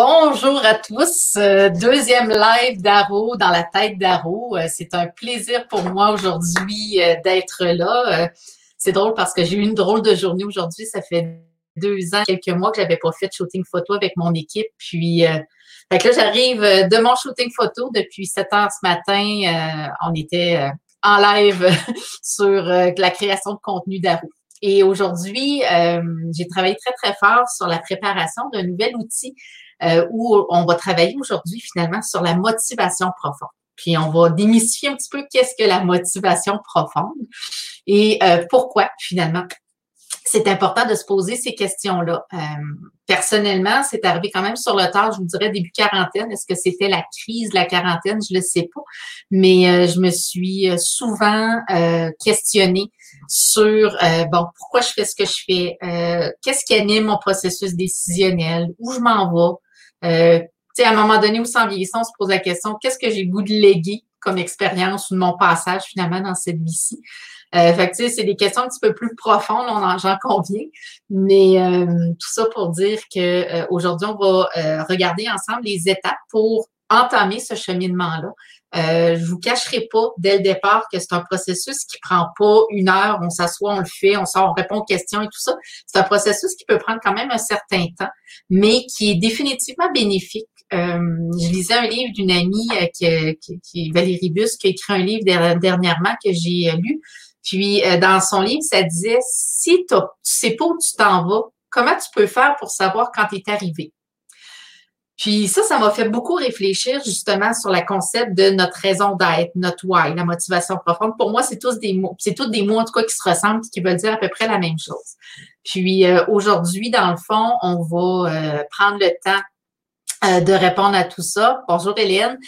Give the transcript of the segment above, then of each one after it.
Bonjour à tous. Euh, deuxième live d'Aro dans la tête d'Aro. Euh, c'est un plaisir pour moi aujourd'hui euh, d'être là. c'est drôle parce que j'ai eu une drôle de journée aujourd'hui. Ça fait deux ans, quelques mois que j'avais pas fait de shooting photo avec mon équipe. Puis, là, j'arrive de mon shooting photo depuis 7 heures ce matin. on était en live sur la création de contenu d'Aro. Et aujourd'hui, j'ai travaillé très, très fort sur la préparation d'un nouvel outil euh, où on va travailler aujourd'hui finalement sur la motivation profonde. Puis on va démystifier un petit peu qu'est-ce que la motivation profonde et euh, pourquoi finalement c'est important de se poser ces questions-là. Euh, personnellement, c'est arrivé quand même sur le tard, je vous dirais début quarantaine. Est-ce que c'était la crise de la quarantaine? Je ne le sais pas. Mais euh, je me suis euh, souvent euh, questionnée sur, bon, pourquoi je fais ce que je fais? Qu'est-ce qui anime mon processus décisionnel? Où je m'en vais? Tu sais, à un moment donné où, sans vieillissant, on se pose la question, qu'est-ce que j'ai goût de léguer comme expérience ou de mon passage finalement dans cette vie-ci? Euh, fait que, c'est des questions un petit peu plus profondes, on j'en conviens. Mais euh, tout ça pour dire que euh, aujourd'hui, on va euh, regarder ensemble les étapes pour entamer ce cheminement-là. Euh, je vous cacherai pas dès le départ que c'est un processus qui prend pas une heure, on s'assoit, on le fait, on sort, on répond aux questions et tout ça. C'est un processus qui peut prendre quand même un certain temps, mais qui est définitivement bénéfique. Euh, je lisais un livre d'une amie qui, qui, qui, Valérie Bus, qui a écrit un livre dernièrement que j'ai lu, puis, euh, dans son livre, ça disait, si tu sais pas où tu t'en vas, comment tu peux faire pour savoir quand tu es arrivé? Puis ça, ça m'a fait beaucoup réfléchir justement sur le concept de notre raison d'être, notre why, la motivation profonde. Pour moi, c'est tous des mots, c'est tous des mots en tout cas qui se ressemblent qui veulent dire à peu près la même chose. Puis euh, aujourd'hui, dans le fond, on va euh, prendre le temps de répondre à tout ça. Bonjour Hélène.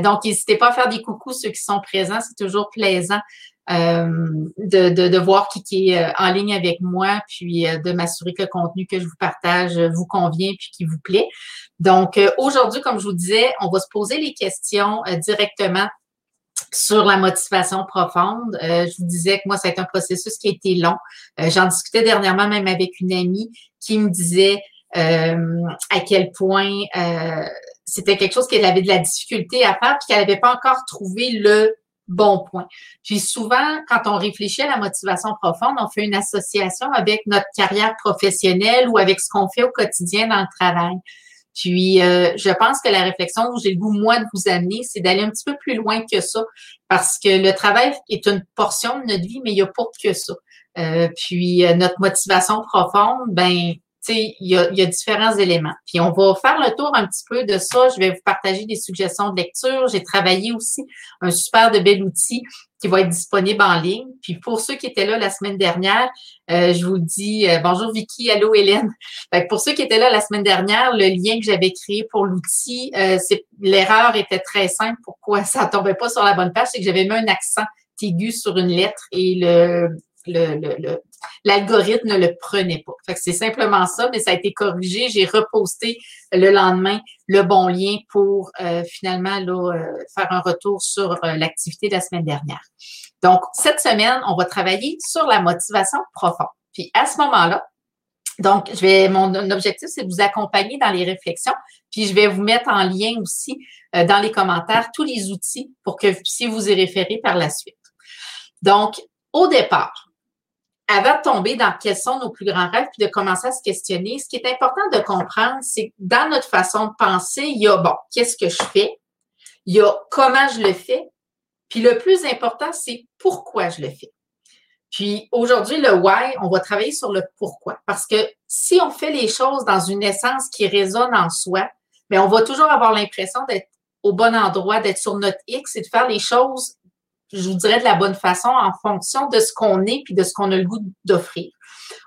donc, n'hésitez pas à faire des coucous ceux qui sont présents. C'est toujours plaisant euh, de, de, de, voir qui, qui est euh, en ligne avec moi, puis euh, de m'assurer que le contenu que je vous partage vous convient puis qui vous plaît. Donc, aujourd'hui, comme je vous disais, on va se poser les questions directement sur la motivation profonde. je vous disais que moi, c'est un processus qui a été long. J'en discutais dernièrement même avec une amie qui me disait à quel point c'était quelque chose qu'elle avait de la difficulté à faire puis qu'elle n'avait pas encore trouvé le bon point. Puis souvent, quand on réfléchit à la motivation profonde, on fait une association avec notre carrière professionnelle ou avec ce qu'on fait au quotidien dans le travail. Puis, euh, je pense que la réflexion où j'ai le goût, moi, de vous amener, c'est d'aller un petit peu plus loin que ça, parce que le travail est une portion de notre vie, mais il n'y a pas que ça. Euh, puis, euh, notre motivation profonde, ben il y a, y a, différents éléments. Puis on va faire le tour un petit peu de ça. Je vais vous partager des suggestions de lecture. J'ai travaillé aussi un super de bel outil qui va être disponible en ligne. Puis pour ceux qui étaient là la semaine dernière, euh, je vous dis euh, bonjour Vicky, allô Hélène. pour ceux qui étaient là la semaine dernière, le lien que j'avais créé pour l'outil, euh, l'erreur était très simple. Pourquoi ça tombait pas sur la bonne page, c'est que j'avais mis un accent aigu sur une lettre et le le, l'algorithme ne le prenait pas. Fait que c'est simplement ça, mais ça a été corrigé. J'ai reposté le lendemain le bon lien pour euh, finalement là, euh, faire un retour sur euh, l'activité de la semaine dernière. Donc, cette semaine, on va travailler sur la motivation profonde. Puis à ce moment-là, donc, je vais, mon objectif, c'est de vous accompagner dans les réflexions, puis je vais vous mettre en lien aussi dans les commentaires tous les outils pour que vous puissiez vous y référer par la suite. Donc, au départ, avant de tomber dans quels sont nos plus grands rêves, puis de commencer à se questionner, ce qui est important de comprendre, c'est que dans notre façon de penser, il y a, bon, qu'est-ce que je fais? Il y a comment je le fais? Puis le plus important, c'est pourquoi je le fais. Puis aujourd'hui, le why, on va travailler sur le pourquoi. Parce que si on fait les choses dans une essence qui résonne en soi, bien, on va toujours avoir l'impression d'être au bon endroit, d'être sur notre X et de faire les choses je vous dirais de la bonne façon en fonction de ce qu'on est puis de ce qu'on a le goût d'offrir.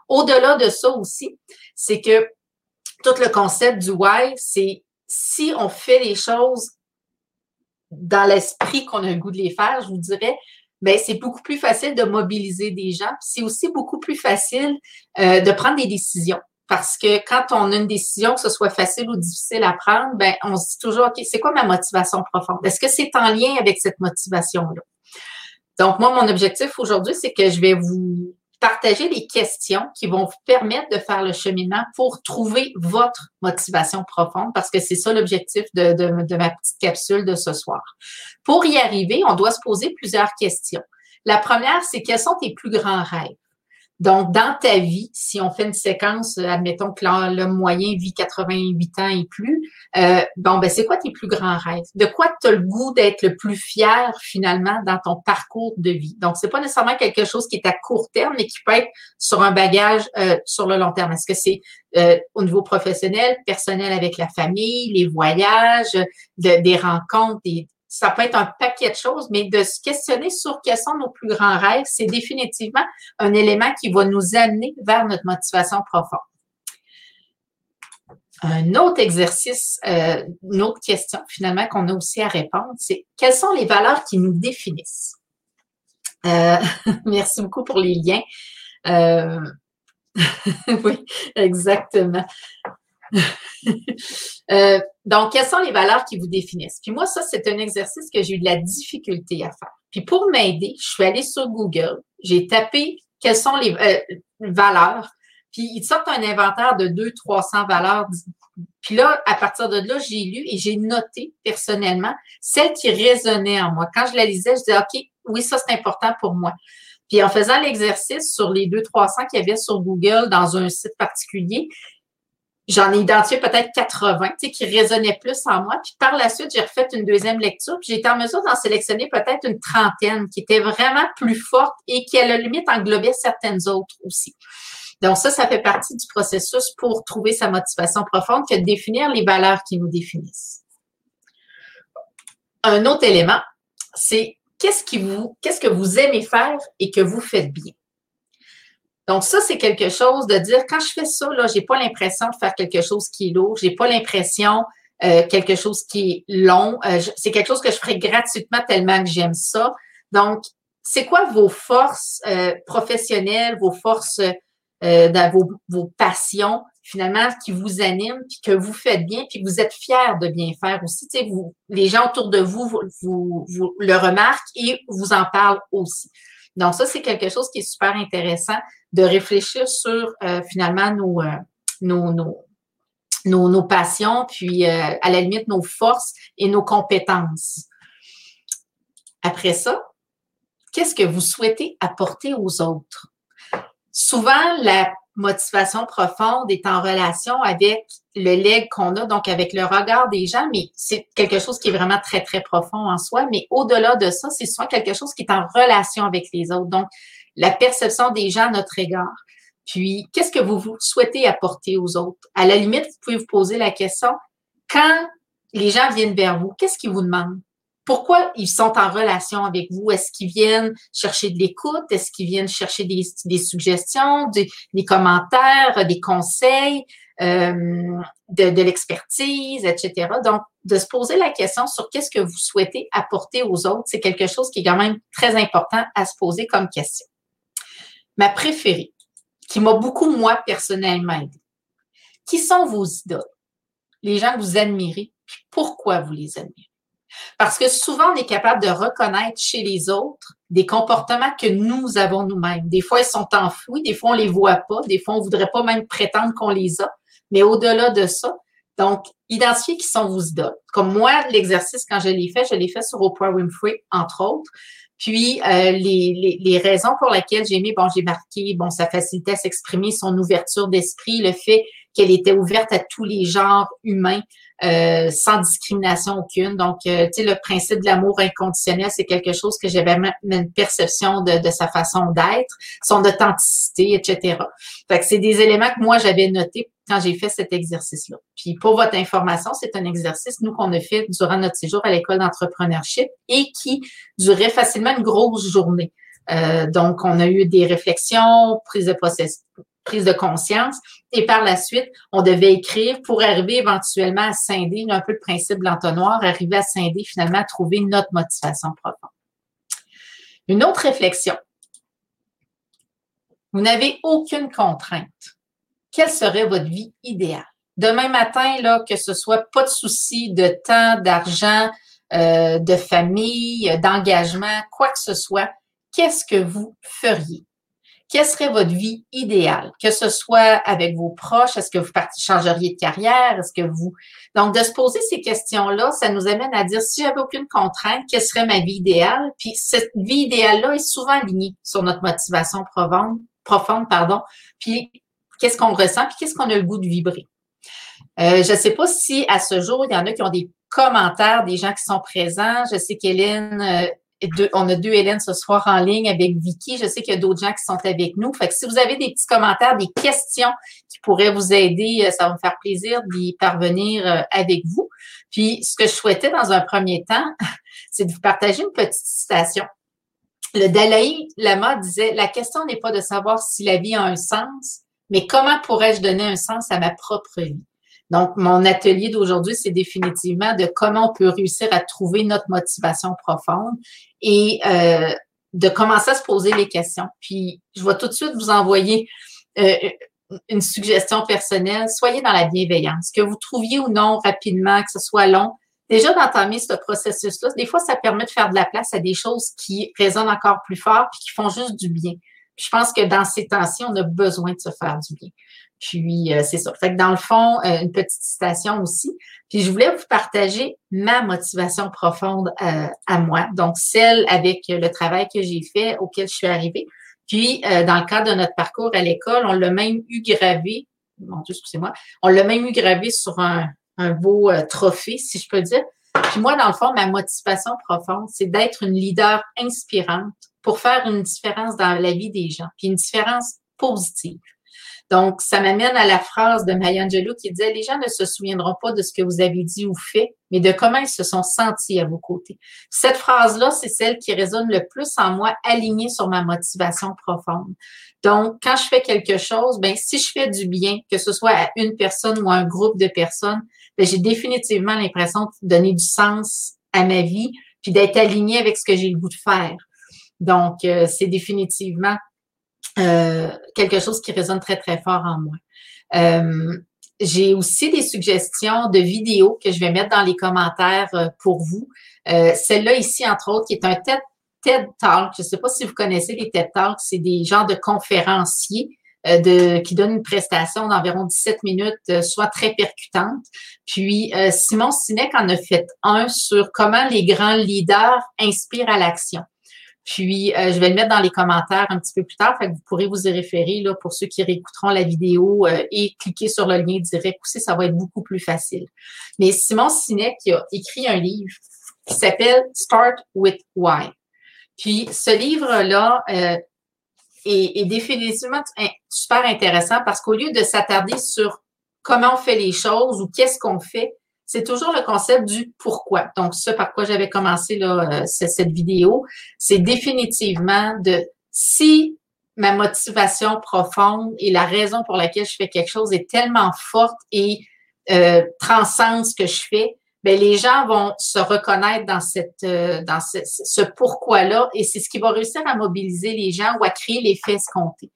Au-delà de ça aussi, c'est que tout le concept du why, c'est si on fait les choses dans l'esprit qu'on a le goût de les faire, je vous dirais, ben c'est beaucoup plus facile de mobiliser des gens. C'est aussi beaucoup plus facile euh, de prendre des décisions. Parce que quand on a une décision, que ce soit facile ou difficile à prendre, ben on se dit toujours, OK, c'est quoi ma motivation profonde? Est-ce que c'est en lien avec cette motivation-là? Donc, moi, mon objectif aujourd'hui, c'est que je vais vous partager les questions qui vont vous permettre de faire le cheminement pour trouver votre motivation profonde, parce que c'est ça l'objectif de, de, ma petite capsule de ce soir. Pour y arriver, on doit se poser plusieurs questions. La première, c'est quels sont tes plus grands rêves? Donc, dans ta vie, si on fait une séquence, euh, admettons que l'homme moyen vit 88 ans et plus, euh, bon, ben c'est quoi tes plus grands rêves? De quoi tu as le goût d'être le plus fier finalement dans ton parcours de vie? Donc, c'est pas nécessairement quelque chose qui est à court terme, mais qui peut être sur un bagage euh, sur le long terme. Est-ce que c'est au niveau professionnel, personnel avec la famille, les voyages, des rencontres, des, ça peut être un paquet de choses, mais de se questionner sur quels sont nos plus grands rêves, c'est définitivement un élément qui va nous amener vers notre motivation profonde. Un autre exercice, euh, une autre question finalement qu'on a aussi à répondre, c'est quelles sont les valeurs qui nous définissent? Euh, merci beaucoup pour les liens. Euh, oui, exactement. Euh, donc, quelles sont les valeurs qui vous définissent? Puis moi, ça, c'est un exercice que j'ai eu de la difficulté à faire. Puis pour m'aider, je suis allée sur Google, j'ai tapé quelles sont les euh, valeurs, puis ils sortent un inventaire de 200-300 valeurs. Puis là, à partir de là, j'ai lu et j'ai noté personnellement celles qui résonnaient en moi. Quand je la lisais, je disais, OK, oui, ça, c'est important pour moi. Puis en faisant l'exercice sur les 200-300 qu'il y avait sur Google dans un site particulier, J'en ai identifié peut-être 80, tu sais, qui résonnaient plus en moi. Puis par la suite, j'ai refait une deuxième lecture. Puis j'ai été en mesure d'en sélectionner peut-être une trentaine qui étaient vraiment plus fortes et qui, à la limite, englobaient certaines autres aussi. Donc ça, ça fait partie du processus pour trouver sa motivation profonde que de définir les valeurs qui nous définissent. Un autre élément, c'est qu'est-ce que vous aimez faire et que vous faites bien? Donc, ça, c'est quelque chose de dire, quand je fais ça, là, j'ai pas l'impression de faire quelque chose qui est lourd, j'ai pas l'impression euh, quelque chose qui est long. Euh, c'est quelque chose que je ferai gratuitement tellement que j'aime ça. Donc, c'est quoi vos forces euh, professionnelles, vos forces, dans vos, vos, passions, finalement, qui vous animent, puis que vous faites bien, puis que vous êtes fiers de bien faire aussi? Vous, les gens autour de vous, vous, vous le remarquent et vous en parlent aussi. Donc, ça, c'est quelque chose qui est super intéressant de réfléchir sur euh, finalement euh, nos, nos, nos, nos, passions, puis euh, à la limite nos forces et nos compétences. Après ça, qu'est-ce que vous souhaitez apporter aux autres? Souvent, la motivation profonde est en relation avec le leg qu'on a, donc avec le regard des gens, mais c'est quelque chose qui est vraiment très, très profond en soi. Mais au-delà de ça, c'est souvent quelque chose qui est en relation avec les autres. Donc, la perception des gens à notre égard. Puis, qu'est-ce que vous, souhaitez apporter aux autres? À la limite, vous pouvez vous poser la question, quand les gens viennent vers vous, qu'est-ce qu'ils vous demandent? Pourquoi ils sont en relation avec vous? Est-ce qu'ils viennent chercher de l'écoute? Est-ce qu'ils viennent chercher des, suggestions, des, commentaires, des conseils, euh, de, l'expertise, etc. Donc, de se poser la question sur qu'est-ce que vous souhaitez apporter aux autres, c'est quelque chose qui est quand même très important à se poser comme question ma préférée, qui m'a beaucoup, moi, personnellement aidé. Qui sont vos idoles? Les gens que vous admirez, puis pourquoi vous les admirez? Parce que souvent, on est capable de reconnaître chez les autres des comportements que nous avons nous-mêmes. Des fois, ils sont enfouis, des fois, on les voit pas, des fois, on voudrait pas même prétendre qu'on les a. Mais au-delà de ça, donc, identifier qui sont vos idoles. Comme moi, l'exercice, quand je l'ai fait, je l'ai fait sur Oprah Winfrey, entre autres. Puis euh, les, les, les, raisons pour lesquelles j'ai mis, bon, j'ai marqué, bon, sa facilité à s'exprimer, son ouverture d'esprit, le fait qu'elle était ouverte à tous les genres humains, euh, sans discrimination aucune. Donc, euh, tu sais, le principe de l'amour inconditionnel, c'est quelque chose que j'avais même une perception de, sa façon d'être, son authenticité, etc. Fait que c'est des éléments que moi, j'avais notés quand j'ai fait cet exercice-là. Puis, pour votre information, c'est un exercice, nous, qu'on a fait durant notre séjour à l'école d'entrepreneurship et qui durait facilement une grosse journée. Euh, donc, on a eu des réflexions, prise de prise de conscience. Et par la suite, on devait écrire pour arriver éventuellement à scinder, un peu le principe de l'entonnoir, arriver à scinder, finalement, à trouver notre motivation profonde. Une autre réflexion. Vous n'avez aucune contrainte. Quelle serait votre vie idéale? Demain matin, là, que ce soit pas de souci de temps, d'argent, euh, de famille, d'engagement, quoi que ce soit, qu'est-ce que vous feriez? Quelle serait votre vie idéale? Que ce soit avec vos proches, est-ce que vous changeriez de carrière? Est-ce que vous... Donc, de se poser ces questions-là, ça nous amène à dire, si j'avais aucune contrainte, quelle serait ma vie idéale? Puis, cette vie idéale-là est souvent alignée sur notre motivation profonde, profonde pardon. Puis, qu'est-ce qu'on ressent? Puis, qu'est-ce qu'on a le goût de vibrer? Euh, je ne sais pas si à ce jour, il y en a qui ont des commentaires des gens qui sont présents. Je sais qu'Hélène on a deux Hélène ce soir en ligne avec Vicky. Je sais qu'il y a d'autres gens qui sont avec nous. Fait si vous avez des petits commentaires, des questions qui pourraient vous aider, euh, ça va me faire plaisir d'y parvenir euh, avec vous. Puis, ce que je souhaitais dans un premier temps, c'est de vous partager une petite citation. Le Dalai Lama disait, la question n'est pas de savoir si la vie a un sens, mais comment pourrais-je donner un sens à ma propre vie? Donc, mon atelier d'aujourd'hui, c'est définitivement de comment on peut réussir à trouver notre motivation profonde et euh, de commencer à se poser les questions. Puis, je vais tout de suite vous envoyer euh, une suggestion personnelle. Soyez dans la bienveillance. Que vous trouviez ou non rapidement, que ce soit long, déjà d'entamer ce processus-là, des fois, ça permet de faire de la place à des choses qui résonnent encore plus fort puis qui font juste du bien. je pense que dans ces temps-ci, on a besoin de se faire du bien. Puis euh, c'est ça. Fait que dans le fond, euh, une petite citation aussi. Puis je voulais vous partager ma motivation profonde euh, à moi, donc celle avec le travail que j'ai fait, auquel je suis arrivée. Puis dans le cadre de notre parcours à l'école, on l'a même eu gravé. Mon Dieu, excusez-moi. On l'a même eu gravé sur un, un beau trophée, si je peux dire. Puis moi, dans le fond, ma motivation profonde, c'est d'être une leader inspirante pour faire une différence dans la vie des gens, puis une différence positive. Donc, ça m'amène à la phrase de Maya Angelou qui disait, les gens ne se souviendront pas de ce que vous avez dit ou fait, mais de comment ils se sont sentis à vos côtés. Cette phrase-là, c'est celle qui résonne le plus en moi, alignée sur ma motivation profonde. Donc, quand je fais quelque chose, ben, si je fais du bien, que ce soit à une personne ou à un groupe de personnes, ben, j'ai définitivement l'impression de donner du sens à ma vie, puis d'être alignée avec ce que j'ai le goût de faire. Donc, euh, c'est définitivement euh, quelque chose qui résonne très, très fort en moi. Euh, j'ai aussi des suggestions de vidéos que je vais mettre dans les commentaires euh, pour vous. Celle-là ici, entre autres, qui est un TED, Talk. Je ne sais pas si vous connaissez les TED Talks. C'est des genres de conférenciers de, qui donnent une prestation d'environ 17 minutes, soit très percutante. Puis, Simon Sinek en a fait un sur comment les grands leaders inspirent à l'action. Puis, euh, je vais le mettre dans les commentaires un petit peu plus tard. Fait que vous pourrez vous y référer là, pour ceux qui réécouteront la vidéo euh, et cliquer sur le lien direct aussi, ça va être beaucoup plus facile. Mais Simon Sinek a écrit un livre qui s'appelle Start with Why. Puis, ce livre-là euh, est, est définitivement super intéressant parce qu'au lieu de s'attarder sur comment on fait les choses ou qu'est-ce qu'on fait, c'est toujours le concept du pourquoi. Donc, ce par quoi j'avais commencé là, euh, cette vidéo, c'est définitivement de si ma motivation profonde et la raison pour laquelle je fais quelque chose est tellement forte et euh, transcende ce que je fais, ben les gens vont se reconnaître dans cette euh, dans ce, pourquoi-là et c'est ce qui va réussir à mobiliser les gens ou à créer l'effet escompté.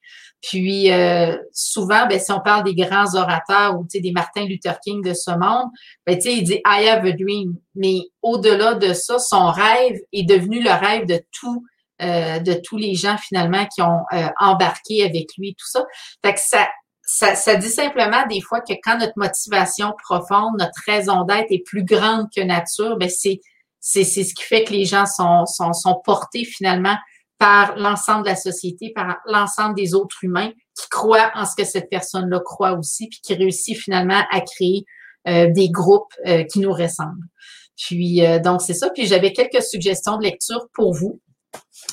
Puis euh, souvent, ben, si on parle des grands orateurs ou des Martin Luther King de ce monde, ben, il dit I have a dream. Mais au-delà de ça, son rêve est devenu le rêve de tout, euh, de tous les gens finalement qui ont euh, embarqué avec lui, tout ça. Fait que ça, ça, ça, dit simplement des fois que quand notre motivation profonde, notre raison d'être est plus grande que nature, ben c'est c'est ce qui fait que les gens sont, sont, sont portés finalement par l'ensemble de la société, par l'ensemble des autres humains qui croient en ce que cette personne-là croit aussi, puis qui réussit finalement à créer euh, des groupes euh, qui nous ressemblent. Puis euh, donc c'est ça. Puis j'avais quelques suggestions de lecture pour vous.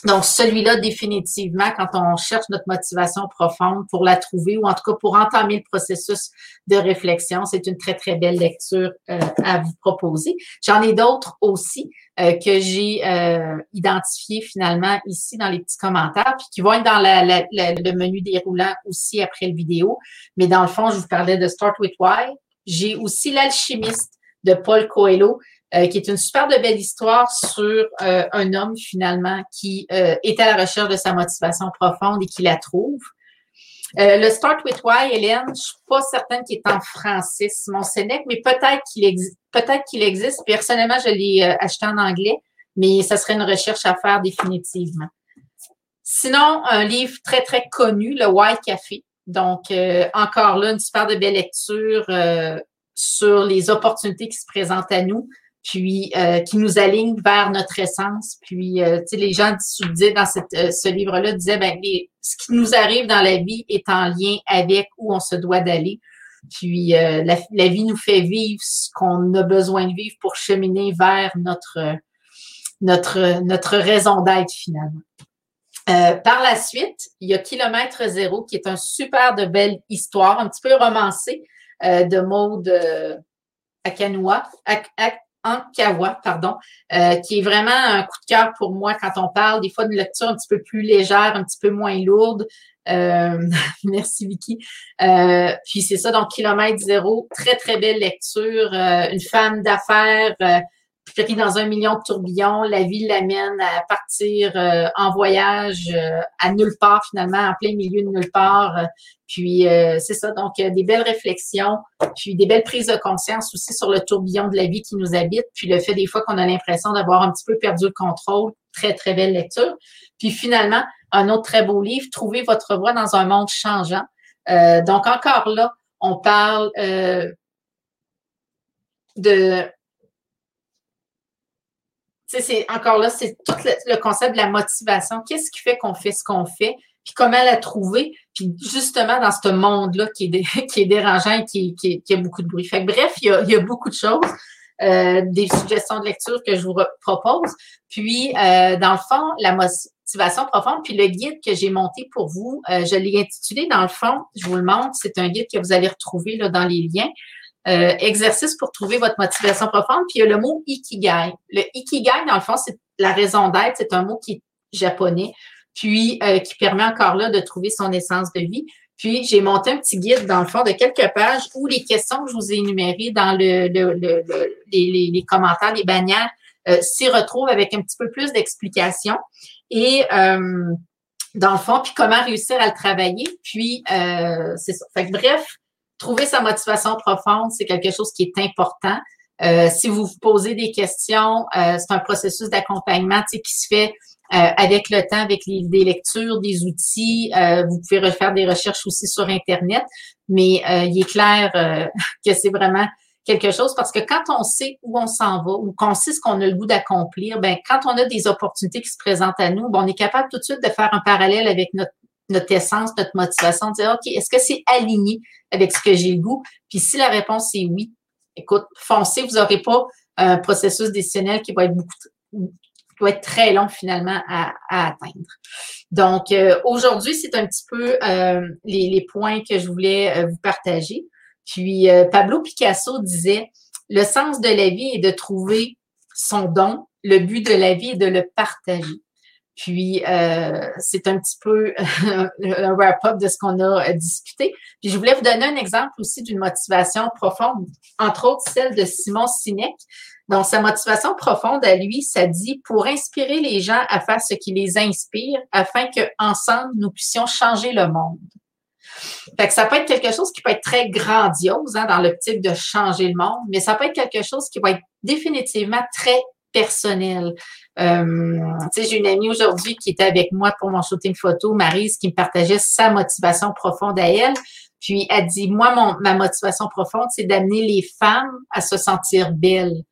Donc, celui-là, définitivement, quand on cherche notre motivation profonde pour la trouver ou en tout cas pour entamer le processus de réflexion, c'est une très, très belle lecture euh, à vous proposer. J'en ai d'autres aussi euh, que j'ai euh, identifiées finalement ici dans les petits commentaires, puis qui vont être dans le menu déroulant aussi après le vidéo. Mais dans le fond, je vous parlais de Start with Why. J'ai aussi l'alchimiste de Paul Coelho, euh, qui est une super de belle histoire sur euh, un homme finalement qui euh, est à la recherche de sa motivation profonde et qui la trouve. le Start with Why, Hélène, je suis pas certaine qu'il est en français, Simon Sénèque, mais peut-être qu'il existe. Peut-être qu'il existe. Personnellement, je l'ai acheté en anglais, mais ça serait une recherche à faire définitivement. Sinon, un livre très, très connu, Le White Café. Donc, encore là, une super de belle lecture sur les opportunités qui se présentent à nous, puis qui nous alignent vers notre essence. Puis, tu sais, les gens disaient dans cette, ce livre-là, disaient, ben, ce qui nous arrive dans la vie est en lien avec où on se doit d'aller. Puis euh, la, vie nous fait vivre ce qu'on a besoin de vivre pour cheminer vers notre, notre, notre raison d'être finalement. Euh, par la suite, il y a Kilomètre Zéro, qui est un super de belle histoire, un petit peu romancée euh, de Maud Akanoua, Ankawa, pardon, qui est vraiment un coup de cœur pour moi quand on parle des fois d'une lecture un petit peu plus légère, un petit peu moins lourde, euh, merci Vicky. Euh, puis c'est ça, donc kilomètre zéro, très très belle lecture. Euh, une femme d'affaires pris dans un million de tourbillons, la vie l'amène à partir en voyage à nulle part finalement, en plein milieu de nulle part. puis c'est ça, donc des belles réflexions, puis des belles prises de conscience aussi sur le tourbillon de la vie qui nous habite, puis le fait des fois qu'on a l'impression d'avoir un petit peu perdu le contrôle. Très très belle lecture. Puis finalement, un autre très beau livre, Trouver votre voie dans un monde changeant. Euh, donc, encore là, on parle euh, de. C'est encore là, c'est tout le, concept de la motivation. Qu'est-ce qui fait qu'on fait ce qu'on fait? Puis comment la trouver? Puis justement, dans ce monde-là qui est, qui est dérangeant et qui, qui, a beaucoup de bruit. Fait bref, il y a, il y a beaucoup de choses. Euh, des suggestions de lecture que je vous propose. Puis, dans le fond, la, motivation profonde. Puis le guide que j'ai monté pour vous, euh, je l'ai intitulé dans le fond, je vous le montre, c'est un guide que vous allez retrouver là, dans les liens. Euh, exercice pour trouver votre motivation profonde. Puis il y a le mot ikigai. Le ikigai, dans le fond, c'est la raison d'être. C'est un mot qui est japonais, puis euh, qui permet encore là de trouver son essence de vie. Puis j'ai monté un petit guide dans le fond de quelques pages où les questions que je vous ai énumérées dans le, le, le, les, les, commentaires, les bannières, s'y retrouvent avec un petit peu plus d'explications. Et euh, dans le fond, puis comment réussir à le travailler. Puis, euh, c'est ça. Fait que, bref, trouver sa motivation profonde, c'est quelque chose qui est important. Euh, si vous vous posez des questions, c'est un processus d'accompagnement qui se fait avec le temps, avec les, des lectures, des outils. vous pouvez refaire des recherches aussi sur Internet, mais il est clair que c'est vraiment quelque chose parce que quand on sait où on s'en va ou qu'on sait ce qu'on a le goût d'accomplir, ben quand on a des opportunités qui se présentent à nous, ben, on est capable tout de suite de faire un parallèle avec notre notre essence, notre motivation, de dire OK, est-ce que c'est aligné avec ce que j'ai le goût? Puis si la réponse est oui, écoute, foncez, vous n'aurez pas un processus décisionnel qui va être beaucoup qui va être très long finalement à, atteindre. Donc, euh, aujourd'hui, c'est un petit peu euh, les, points que je voulais euh, vous partager. Puis Pablo Picasso disait, le sens de la vie est de trouver son don, le but de la vie est de le partager. Puis euh, c'est un petit peu un wrap-up de ce qu'on a euh, discuté. Puis je voulais vous donner un exemple aussi d'une motivation profonde, entre autres celle de Simon Sinek. Donc sa motivation profonde à lui, ça dit pour inspirer les gens à faire ce qui les inspire, afin qu'ensemble nous puissions changer le monde. Fait que ça peut être quelque chose qui peut être très grandiose hein, dans l'optique de changer le monde, mais ça peut être quelque chose qui va être définitivement très personnel. Euh, j'ai une amie aujourd'hui qui était avec moi pour mon shooting photo, Marise, qui me partageait sa motivation profonde à elle. Puis elle dit, moi, mon, ma motivation profonde, c'est d'amener les femmes à se sentir belles.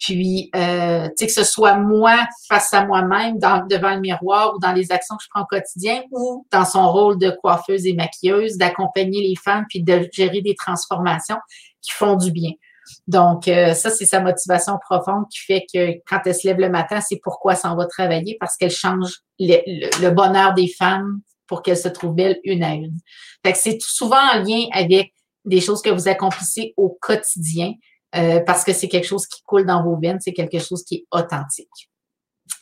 Puis, euh, tu sais, que ce soit moi face à moi-même devant le miroir ou dans les actions que je prends au quotidien ou dans son rôle de coiffeuse et maquilleuse, d'accompagner les femmes puis de gérer des transformations qui font du bien. Donc, euh, ça, c'est sa motivation profonde qui fait que quand elle se lève le matin, c'est pourquoi ça en va travailler parce qu'elle change le, bonheur des femmes pour qu'elles se trouvent belles une à une. Fait que c'est souvent en lien avec des choses que vous accomplissez au quotidien euh, parce que c'est quelque chose qui coule dans vos veines, c'est quelque chose qui est authentique.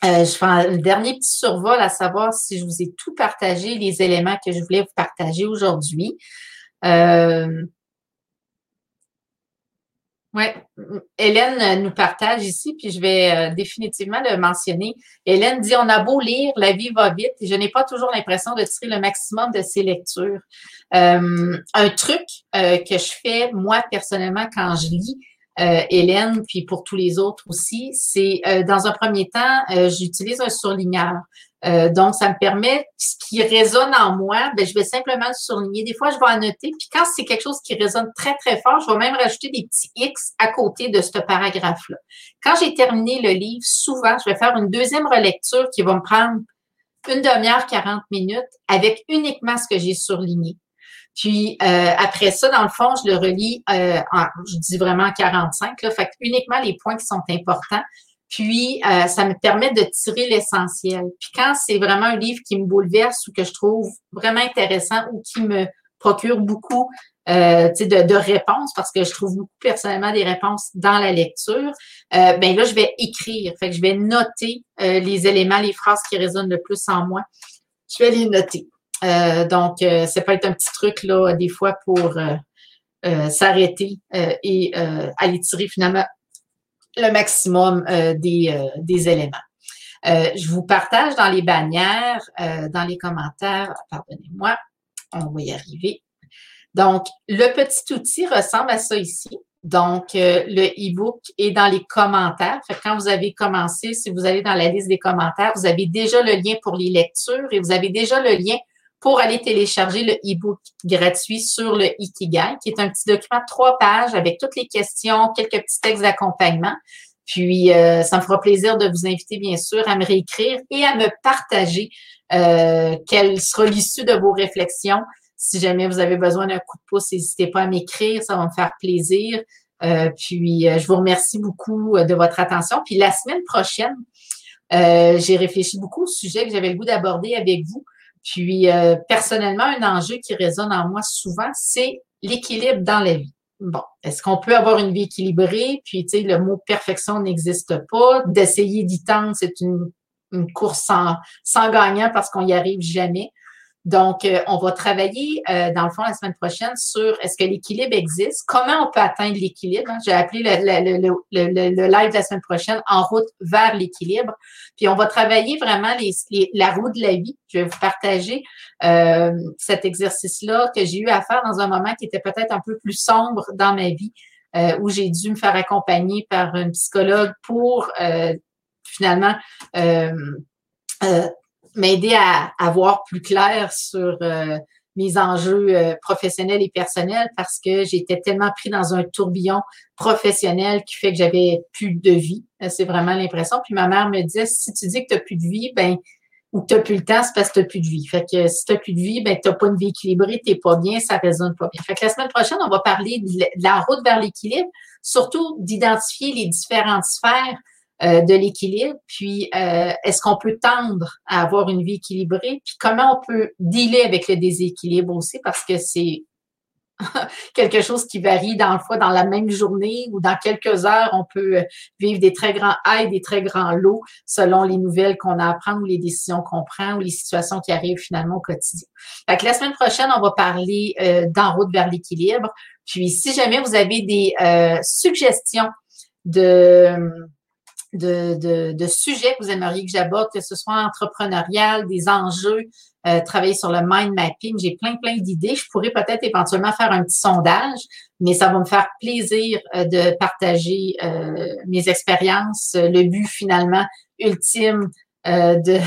Euh, je fais un dernier petit survol à savoir si je vous ai tout partagé, les éléments que je voulais vous partager aujourd'hui. Euh, oui, Hélène nous partage ici, puis je vais définitivement le mentionner. Hélène dit On a beau lire, la vie va vite, je n'ai pas toujours l'impression de tirer le maximum de ces lectures. un truc que je fais, moi, personnellement, quand je lis, euh, Hélène, puis pour tous les autres aussi, c'est euh, dans un premier temps, euh, j'utilise un surligneur. Euh, donc, ça me permet, ce qui résonne en moi, ben, je vais simplement le souligner. Des fois, je vais annoter. Puis quand c'est quelque chose qui résonne très, très fort, je vais même rajouter des petits X à côté de ce paragraphe-là. Quand j'ai terminé le livre, souvent, je vais faire une deuxième relecture qui va me prendre une demi-heure, 40 minutes avec uniquement ce que j'ai surligné. Puis euh, après ça, dans le fond, je le relis, euh, en, je dis vraiment 45, là, fait uniquement les points qui sont importants. Puis, euh, ça me permet de tirer l'essentiel. Puis quand c'est vraiment un livre qui me bouleverse ou que je trouve vraiment intéressant ou qui me procure beaucoup euh, de, réponses, parce que je trouve beaucoup personnellement des réponses dans la lecture, euh, ben là, je vais écrire. Fait que je vais noter euh, les éléments, les phrases qui résonnent le plus en moi. Je vais les noter. Euh, donc, ça peut être un petit truc, là, des fois, pour s'arrêter et aller tirer finalement le maximum euh, des, euh, des, éléments. Euh, je vous partage dans les bannières, dans les commentaires, pardonnez-moi, on va y arriver. Donc, le petit outil ressemble à ça ici. Donc, le e-book est dans les commentaires. Quand vous avez commencé, si vous allez dans la liste des commentaires, vous avez déjà le lien pour les lectures et vous avez déjà le lien pour aller télécharger le e-book gratuit sur le Ikigai, qui est un petit document de trois pages avec toutes les questions, quelques petits textes d'accompagnement. Puis, euh, ça me fera plaisir de vous inviter, bien sûr, à me réécrire et à me partager euh, quelle sera l'issue de vos réflexions. Si jamais vous avez besoin d'un coup de pouce, n'hésitez pas à m'écrire, ça va me faire plaisir. Euh, puis, je vous remercie beaucoup de votre attention. Puis, la semaine prochaine, j'ai réfléchi beaucoup au sujet que j'avais le goût d'aborder avec vous. Puis, euh, personnellement, un enjeu qui résonne en moi souvent, c'est l'équilibre dans la vie. Bon, est-ce qu'on peut avoir une vie équilibrée? Puis, tu sais, le mot perfection n'existe pas. D'essayer d'y tendre, c'est une, une course sans, sans gagnant parce qu'on n'y arrive jamais. Donc, euh, on va travailler, euh, dans le fond, la semaine prochaine sur est-ce que l'équilibre existe, comment on peut atteindre l'équilibre. Hein? J'ai appelé le, le, le, le, live de la semaine prochaine en route vers l'équilibre. Puis, on va travailler vraiment la roue de la vie. Je vais vous partager euh, cet exercice-là que j'ai eu à faire dans un moment qui était peut-être un peu plus sombre dans ma vie, où j'ai dû me faire accompagner par une psychologue pour finalement m'aider à, à, voir plus clair sur euh, mes enjeux euh, professionnels et personnels parce que j'étais tellement pris dans un tourbillon professionnel qui fait que j'avais plus de vie. Euh, c'est vraiment l'impression. Puis ma mère me disait, si tu dis que tu n'as plus de vie, ben ou que tu n'as plus le temps, c'est parce que tu n'as plus de vie. Fait que si tu n'as plus de vie, ben tu n'as pas une vie équilibrée, tu n'es pas bien, ça résonne pas bien. Fait que la semaine prochaine, on va parler de la route vers l'équilibre, surtout d'identifier les différentes sphères euh, de l'équilibre, puis euh, est-ce qu'on peut tendre à avoir une vie équilibrée, puis comment on peut dealer avec le déséquilibre aussi, parce que c'est quelque chose qui varie dans le fois dans la même journée ou dans quelques heures, on peut euh, vivre des très grands highs, des très grands lows selon les nouvelles qu'on a à prendre ou les décisions qu'on prend ou les situations qui arrivent finalement au quotidien. Fait que la semaine prochaine, on va parler euh, d'en route vers l'équilibre. Puis si jamais vous avez des suggestions de de, de, sujets que vous aimeriez que j'aborde, que ce soit entrepreneurial, des enjeux, euh, travailler sur le mind mapping. J'ai plein, plein d'idées. Je pourrais peut-être éventuellement faire un petit sondage, mais ça va me faire plaisir euh, de partager euh, mes expériences. Le but finalement ultime de,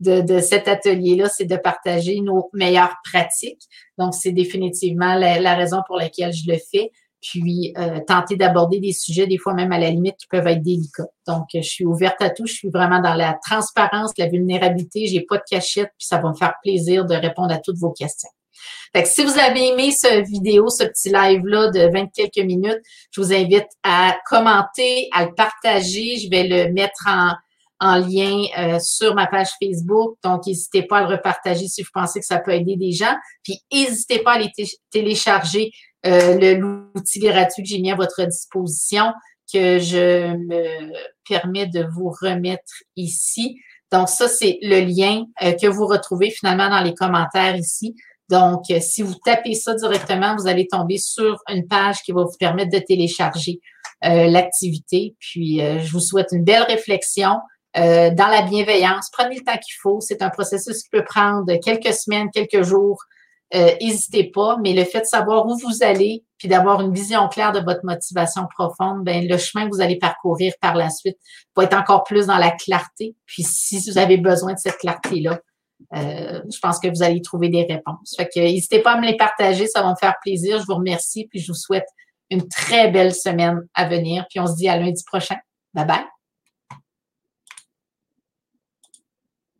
de, de, cet atelier-là, c'est de partager nos meilleures pratiques. Donc, c'est définitivement la raison pour laquelle je le fais puis euh, tenter d'aborder des sujets, des fois même à la limite, qui peuvent être délicats. Donc, je suis ouverte à tout. Je suis vraiment dans la transparence, la vulnérabilité. J'ai pas de cachette, puis ça va me faire plaisir de répondre à toutes vos questions. Fait que si vous avez aimé ce vidéo, ce petit live-là de 20 quelques minutes, je vous invite à commenter, à le partager. Je vais le mettre en, en lien euh, sur ma page Facebook. Donc, n'hésitez pas à le repartager si vous pensez que ça peut aider des gens. Puis, n'hésitez pas à les télécharger l'outil gratuit que j'ai mis à votre disposition, que je me permets de vous remettre ici. Donc, ça, c'est le lien euh, que vous retrouvez finalement dans les commentaires ici. Donc, euh, si vous tapez ça directement, vous allez tomber sur une page qui va vous permettre de télécharger l'activité. Puis, je vous souhaite une belle réflexion dans la bienveillance. Prenez le temps qu'il faut. C'est un processus qui peut prendre quelques semaines, quelques jours, n'hésitez pas, mais le fait de savoir où vous allez, puis d'avoir une vision claire de votre motivation profonde, ben le chemin que vous allez parcourir par la suite va être encore plus dans la clarté. Puis si vous avez besoin de cette clarté-là, euh, je pense que vous allez trouver des réponses. Fait que n'hésitez pas à me les partager, ça va me faire plaisir. Je vous remercie, puis je vous souhaite une très belle semaine à venir. Puis on se dit à lundi prochain. Bye bye.